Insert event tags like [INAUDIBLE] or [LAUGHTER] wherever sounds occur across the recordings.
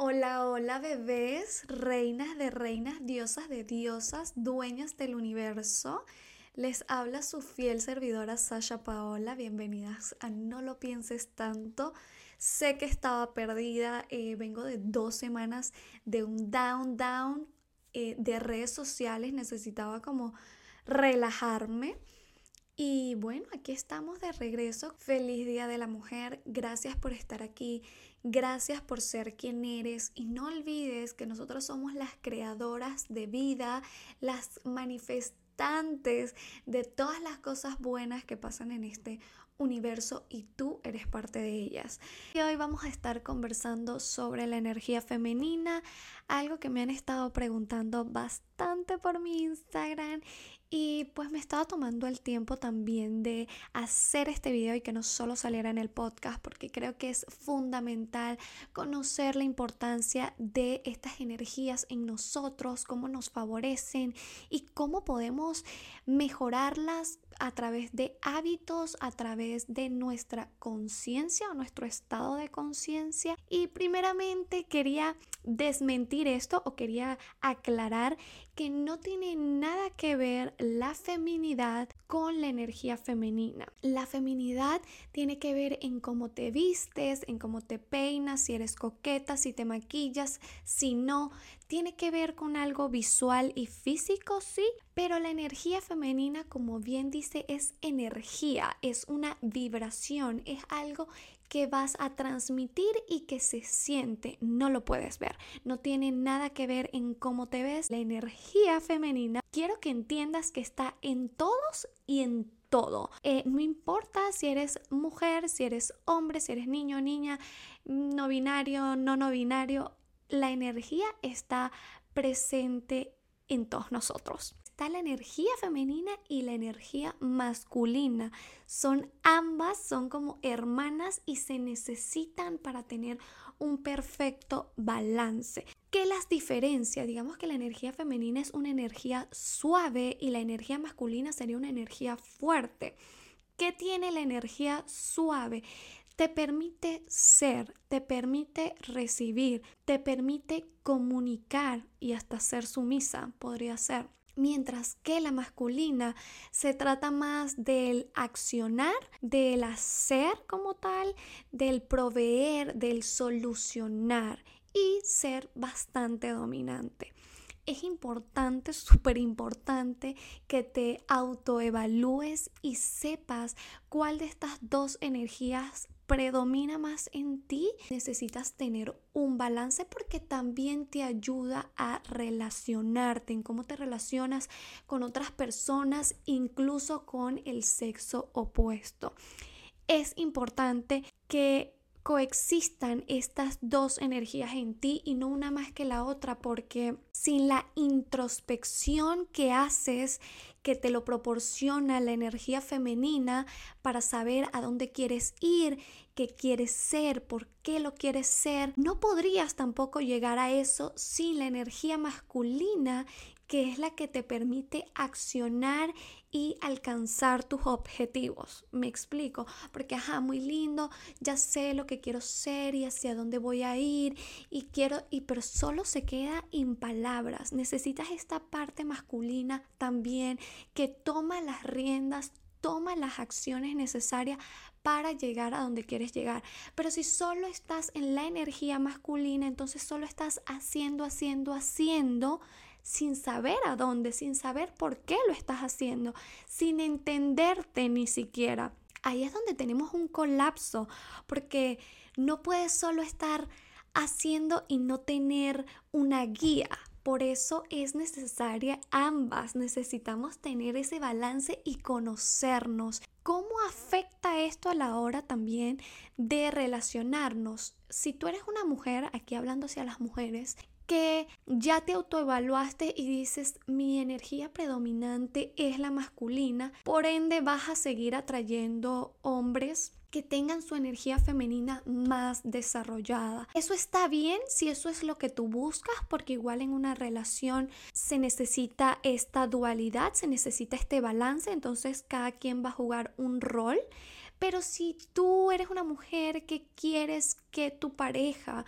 Hola, hola bebés, reinas de reinas, diosas de diosas, dueñas del universo. Les habla su fiel servidora Sasha Paola. Bienvenidas a No lo pienses tanto. Sé que estaba perdida, eh, vengo de dos semanas de un down, down eh, de redes sociales. Necesitaba como relajarme. Y bueno, aquí estamos de regreso. Feliz Día de la Mujer. Gracias por estar aquí. Gracias por ser quien eres. Y no olvides que nosotros somos las creadoras de vida, las manifestantes de todas las cosas buenas que pasan en este universo y tú eres parte de ellas. Y hoy vamos a estar conversando sobre la energía femenina, algo que me han estado preguntando bastante por mi Instagram y pues me estaba tomando el tiempo también de hacer este video y que no solo saliera en el podcast, porque creo que es fundamental conocer la importancia de estas energías en nosotros, cómo nos favorecen y cómo podemos mejorarlas a través de hábitos, a través de nuestra conciencia o nuestro estado de conciencia. Y primeramente quería desmentir esto o quería aclarar que no tiene nada que ver la feminidad con la energía femenina. La feminidad tiene que ver en cómo te vistes, en cómo te peinas, si eres coqueta, si te maquillas, si no. Tiene que ver con algo visual y físico, sí, pero la energía femenina, como bien dice, es energía, es una vibración, es algo que vas a transmitir y que se siente, no lo puedes ver. No tiene nada que ver en cómo te ves. La energía femenina, quiero que entiendas que está en todos y en todo. Eh, no importa si eres mujer, si eres hombre, si eres niño, niña, no binario, no no binario, la energía está presente en todos nosotros está la energía femenina y la energía masculina. Son ambas, son como hermanas y se necesitan para tener un perfecto balance. ¿Qué las diferencia? Digamos que la energía femenina es una energía suave y la energía masculina sería una energía fuerte. ¿Qué tiene la energía suave? te permite ser, te permite recibir, te permite comunicar y hasta ser sumisa, podría ser mientras que la masculina se trata más del accionar, del hacer como tal, del proveer, del solucionar y ser bastante dominante. Es importante, [LAUGHS] súper importante que te autoevalúes y sepas cuál de estas dos energías predomina más en ti, necesitas tener un balance porque también te ayuda a relacionarte, en cómo te relacionas con otras personas, incluso con el sexo opuesto. Es importante que coexistan estas dos energías en ti y no una más que la otra, porque sin la introspección que haces, que te lo proporciona la energía femenina para saber a dónde quieres ir, qué quieres ser, por qué lo quieres ser, no podrías tampoco llegar a eso sin la energía masculina que es la que te permite accionar y alcanzar tus objetivos. Me explico, porque ajá, muy lindo, ya sé lo que quiero ser y hacia dónde voy a ir y quiero y pero solo se queda en palabras. Necesitas esta parte masculina también que toma las riendas, toma las acciones necesarias para llegar a donde quieres llegar. Pero si solo estás en la energía masculina, entonces solo estás haciendo, haciendo, haciendo, sin saber a dónde, sin saber por qué lo estás haciendo, sin entenderte ni siquiera. Ahí es donde tenemos un colapso, porque no puedes solo estar haciendo y no tener una guía. Por eso es necesaria ambas. Necesitamos tener ese balance y conocernos. ¿Cómo afecta esto a la hora también de relacionarnos? Si tú eres una mujer, aquí hablando hacia las mujeres, que ya te autoevaluaste y dices mi energía predominante es la masculina, por ende vas a seguir atrayendo hombres que tengan su energía femenina más desarrollada. Eso está bien si eso es lo que tú buscas, porque igual en una relación se necesita esta dualidad, se necesita este balance, entonces cada quien va a jugar un rol. Pero si tú eres una mujer que quieres que tu pareja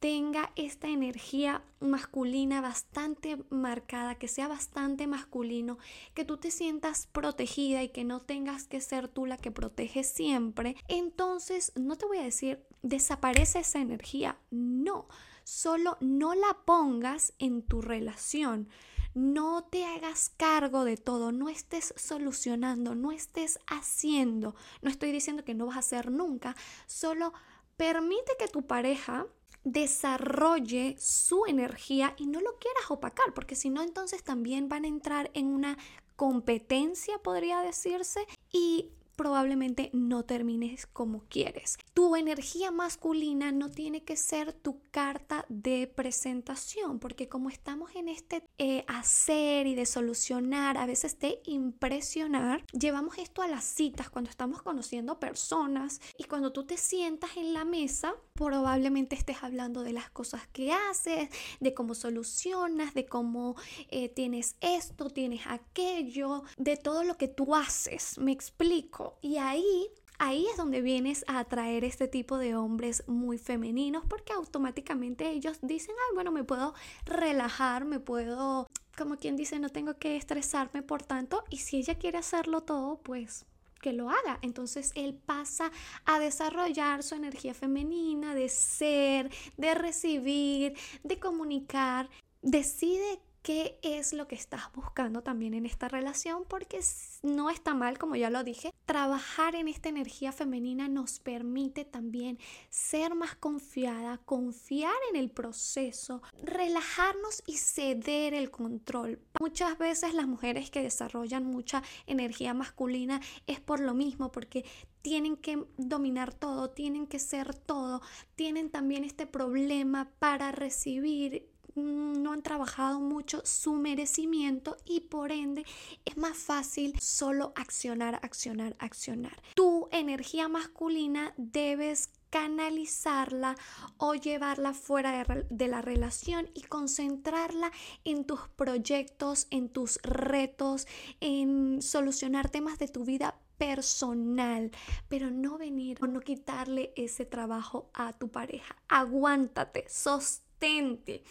tenga esta energía masculina bastante marcada, que sea bastante masculino, que tú te sientas protegida y que no tengas que ser tú la que protege siempre, entonces no te voy a decir desaparece esa energía, no, solo no la pongas en tu relación. No te hagas cargo de todo, no estés solucionando, no estés haciendo. No estoy diciendo que no vas a hacer nunca, solo permite que tu pareja desarrolle su energía y no lo quieras opacar, porque si no, entonces también van a entrar en una competencia, podría decirse, y probablemente no termines como quieres. Tu energía masculina no tiene que ser tu carta de presentación, porque como estamos en este eh, hacer y de solucionar, a veces de impresionar, llevamos esto a las citas cuando estamos conociendo personas y cuando tú te sientas en la mesa, probablemente estés hablando de las cosas que haces, de cómo solucionas, de cómo eh, tienes esto, tienes aquello, de todo lo que tú haces. Me explico. Y ahí ahí es donde vienes a atraer este tipo de hombres muy femeninos porque automáticamente ellos dicen, ay, bueno, me puedo relajar, me puedo, como quien dice, no tengo que estresarme por tanto. Y si ella quiere hacerlo todo, pues que lo haga. Entonces él pasa a desarrollar su energía femenina de ser, de recibir, de comunicar. Decide qué es lo que estás buscando también en esta relación, porque no está mal, como ya lo dije, trabajar en esta energía femenina nos permite también ser más confiada, confiar en el proceso, relajarnos y ceder el control. Muchas veces las mujeres que desarrollan mucha energía masculina es por lo mismo, porque tienen que dominar todo, tienen que ser todo, tienen también este problema para recibir no han trabajado mucho su merecimiento y por ende es más fácil solo accionar, accionar, accionar. Tu energía masculina debes canalizarla o llevarla fuera de, de, la relación y concentrarla en tus proyectos, en tus retos, en solucionar temas de tu vida personal, pero no venir o no quitarle ese trabajo a tu pareja. Aguántate, sostente.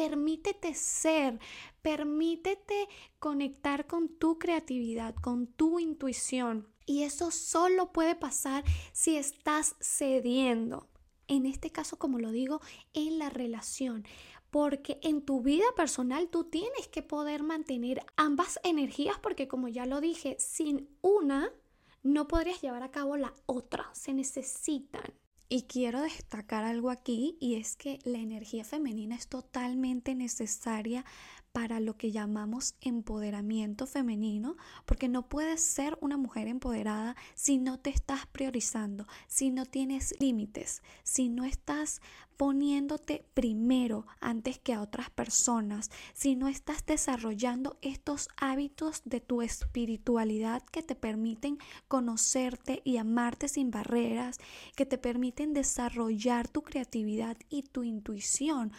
Permítete ser, permítete conectar con tu creatividad, con tu intuición. Y eso solo puede pasar si estás cediendo. En este caso, como lo digo, en la relación. Porque en tu vida personal tú tienes que poder mantener ambas energías porque como ya lo dije, sin una no podrías llevar a cabo la otra. Se necesitan. Y quiero destacar algo aquí y es que la energía femenina es totalmente necesaria para lo que llamamos empoderamiento femenino, porque no puedes ser una mujer empoderada si no te estás priorizando, si no tienes límites, si no estás poniéndote primero antes que a otras personas, si no estás desarrollando estos hábitos de tu espiritualidad que te permiten conocerte y amarte sin barreras, que te permiten desarrollar tu creatividad y tu intuición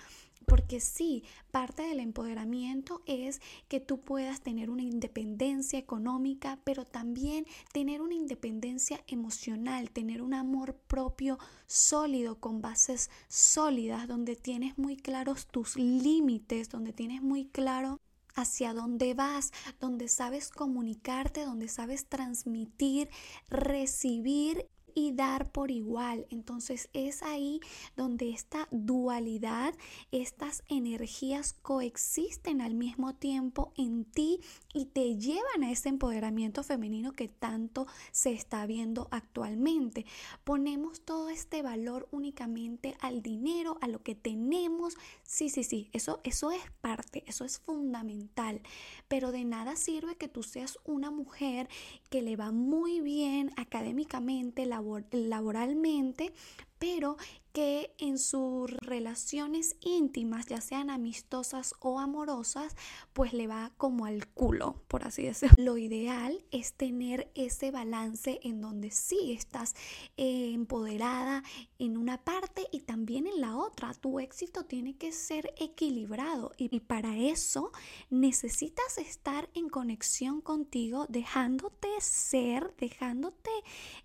porque sí, parte del empoderamiento es que tú puedas tener una independencia económica, pero también tener una independencia emocional, tener un amor propio sólido, con bases sólidas, donde tienes muy claros tus límites, donde tienes muy claro hacia dónde vas, donde sabes comunicarte, donde sabes transmitir, recibir y dar por igual. Entonces es ahí donde esta dualidad, estas energías coexisten al mismo tiempo en ti y te llevan a ese empoderamiento femenino que tanto se está viendo actualmente. Ponemos todo este valor únicamente al dinero, a lo que tenemos. Sí, sí, sí, eso, eso es parte, eso es fundamental. Pero de nada sirve que tú seas una mujer que le va muy bien académicamente, laboralmente, pero que en sus relaciones íntimas, ya sean amistosas o amorosas, pues le va como al culo, por así decirlo. Lo ideal es tener ese balance en donde sí estás eh, empoderada en una parte y también en la otra. Tu éxito tiene que ser equilibrado y, para eso necesitas estar en conexión contigo, dejándote ser, dejándote...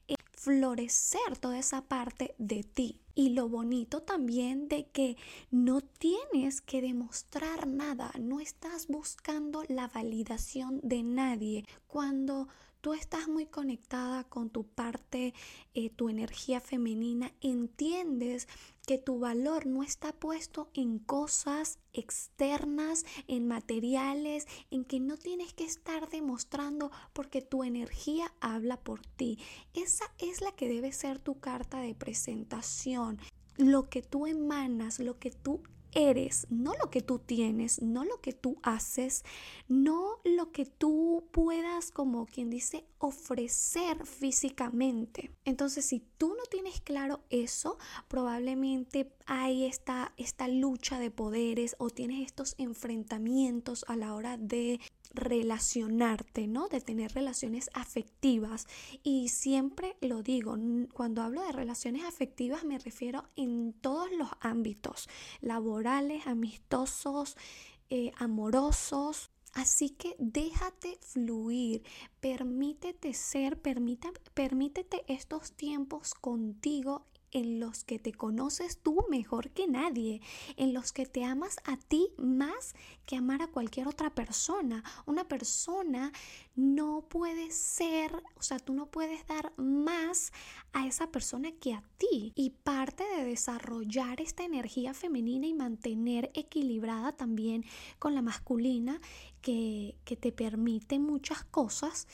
Eh, florecer toda esa parte de ti. Y lo bonito también de que no tienes que demostrar nada, no estás buscando la validación de nadie. Cuando tú estás muy conectada con tu parte, eh, tu energía femenina, entiendes que tu valor no está puesto en cosas externas, en materiales, en que no tienes que estar demostrando porque tu energía habla por ti. Esa es la que debe ser tu carta de presentación. Lo que tú emanas, lo que tú eres, no lo que tú tienes, no lo que tú haces, no lo que tú puedas, como quien dice, ofrecer físicamente. Entonces, si tú no tienes claro eso, probablemente hay esta, esta lucha de poderes o tienes estos enfrentamientos a la hora de relacionarte, ¿no? De tener relaciones afectivas. Y siempre lo digo, cuando hablo de relaciones afectivas me refiero en todos los ámbitos, laborales, amistosos, eh, amorosos. Así que déjate fluir, permítete ser, permítete estos tiempos contigo en los que te conoces tú mejor que nadie, en los que te amas a ti más que amar a cualquier otra persona. Una persona no puede ser, o sea, tú no puedes dar más a esa persona que a ti. Y parte de desarrollar esta energía femenina y mantener equilibrada también con la masculina que, que te permite muchas cosas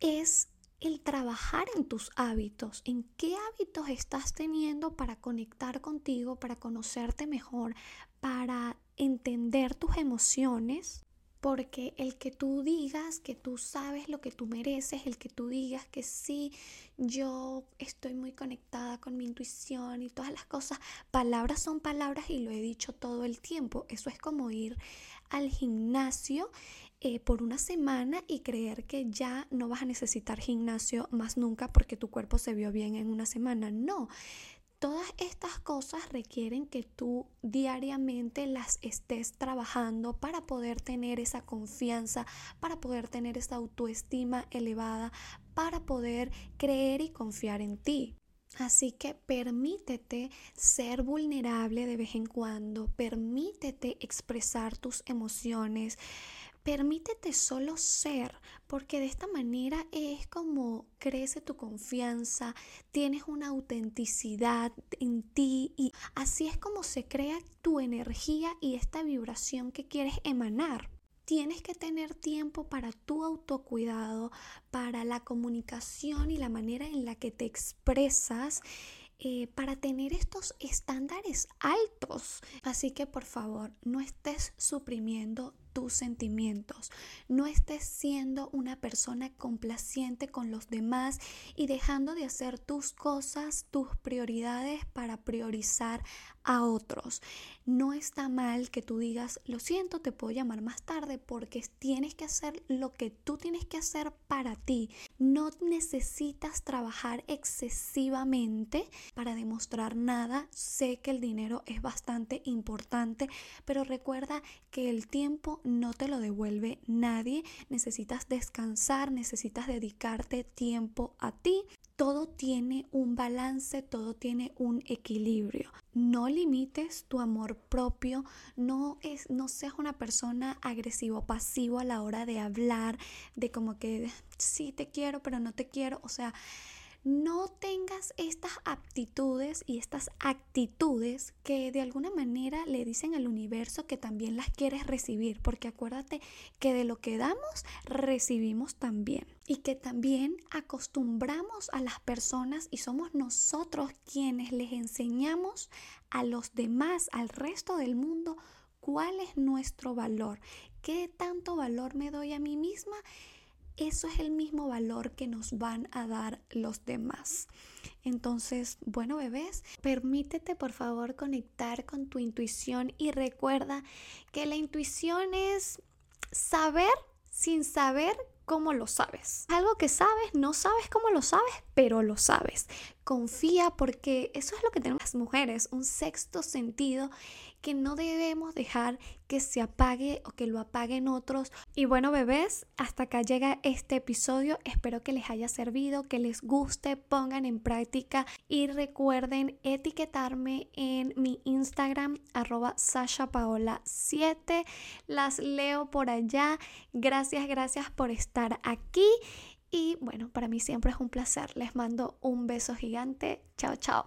es el trabajar en tus hábitos, en qué hábitos estás teniendo para conectar contigo, para conocerte mejor, para entender tus emociones, porque el que tú digas que tú sabes lo que tú mereces, el que tú digas que sí, yo estoy muy conectada con mi intuición y todas las cosas, palabras son palabras y lo he dicho todo el tiempo. Eso es como ir al gimnasio eh, por una semana y creer que ya no vas a necesitar gimnasio más nunca porque tu cuerpo se vio bien en una semana. No. Todas estas cosas requieren que tú diariamente las estés trabajando para poder tener esa confianza, para poder tener esa autoestima elevada, para poder creer y confiar en ti. Así que permítete ser vulnerable de vez en cuando, permítete expresar tus emociones, Permítete solo ser, porque de esta manera es como crece tu confianza, tienes una autenticidad en ti y así es como se crea tu energía y esta vibración que quieres emanar. Tienes que tener tiempo para tu autocuidado, para la comunicación y la manera en la que te expresas eh, para tener estos estándares altos. Así que por favor, no estés suprimiendo tus sentimientos. No estés siendo una persona complaciente con los demás y dejando de hacer tus cosas, tus prioridades para priorizar a otros. No está mal que tú digas, lo siento, te puedo llamar más tarde porque tienes que hacer lo que tú tienes que hacer para ti. No necesitas trabajar excesivamente para demostrar nada. Sé que el dinero es bastante importante, pero recuerda que el tiempo no te lo devuelve nadie. Necesitas descansar, necesitas dedicarte tiempo a ti. Todo tiene un balance, todo tiene un equilibrio. No limites tu amor propio, no, es, no seas una persona agresivo pasivo a la hora de hablar, de como que sí te quiero, pero no te quiero. O sea, no tengas estas aptitudes y estas actitudes que de alguna manera le dicen al universo que también las quieres recibir, porque acuérdate que de lo que damos, recibimos también. Y que también acostumbramos a las personas y somos nosotros quienes les enseñamos a los demás, al resto del mundo, cuál es nuestro valor, qué tanto valor me doy a mí misma eso es el mismo valor que nos van a dar los demás. Entonces, bueno, bebés, permítete por favor conectar con tu intuición y recuerda que la intuición es saber sin saber cómo lo sabes. Algo que sabes, no sabes cómo lo sabes, pero lo sabes. Confía porque eso es lo que tenemos las mujeres, un sexto sentido que no debemos dejar que se apague o que lo apaguen otros. Y bueno, bebés, hasta acá llega este episodio. Espero que les haya servido, que les guste, pongan en práctica y recuerden etiquetarme en mi Instagram arroba sashapaola7. Las leo por allá. Gracias, gracias por estar aquí. Y bueno, para mí siempre es un placer. Les mando un beso gigante. Chao, chao.